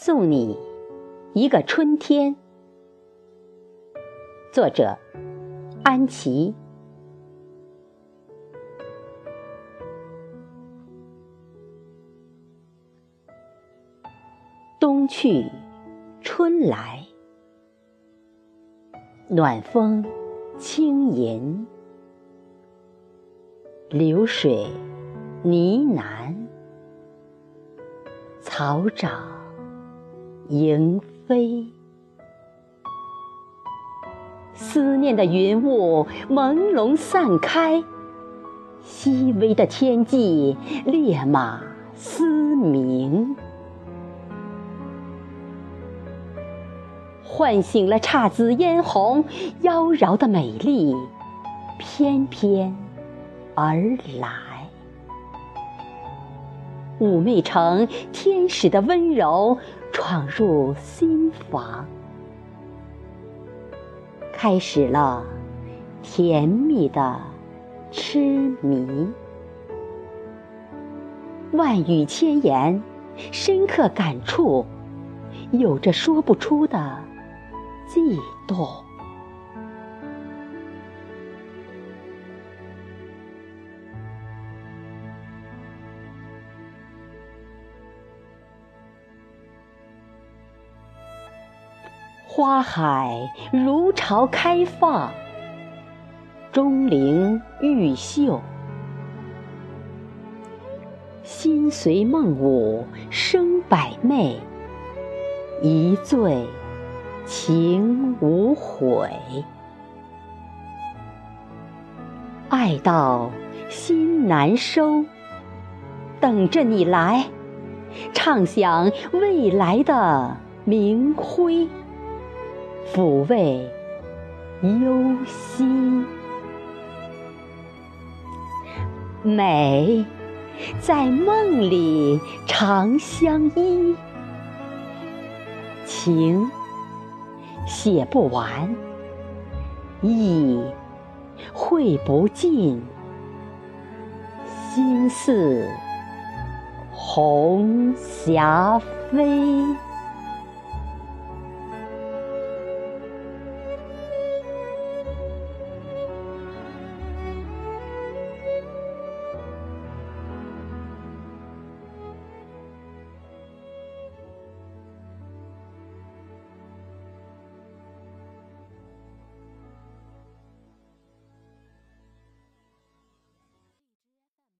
送你一个春天。作者：安琪。冬去，春来，暖风轻吟，流水呢喃，草长。迎飞，思念的云雾朦胧散开，细微的天际，烈马嘶鸣，唤醒了姹紫嫣红妖娆的美丽，翩翩而来。妩媚成天使的温柔闯入心房，开始了甜蜜的痴迷。万语千言，深刻感触，有着说不出的悸动。花海如潮开放，钟灵毓秀，心随梦舞生百媚，一醉情无悔，爱到心难收，等着你来，畅想未来的明辉。抚慰忧心，美在梦里长相依，情写不完，意绘不尽，心似红霞飞。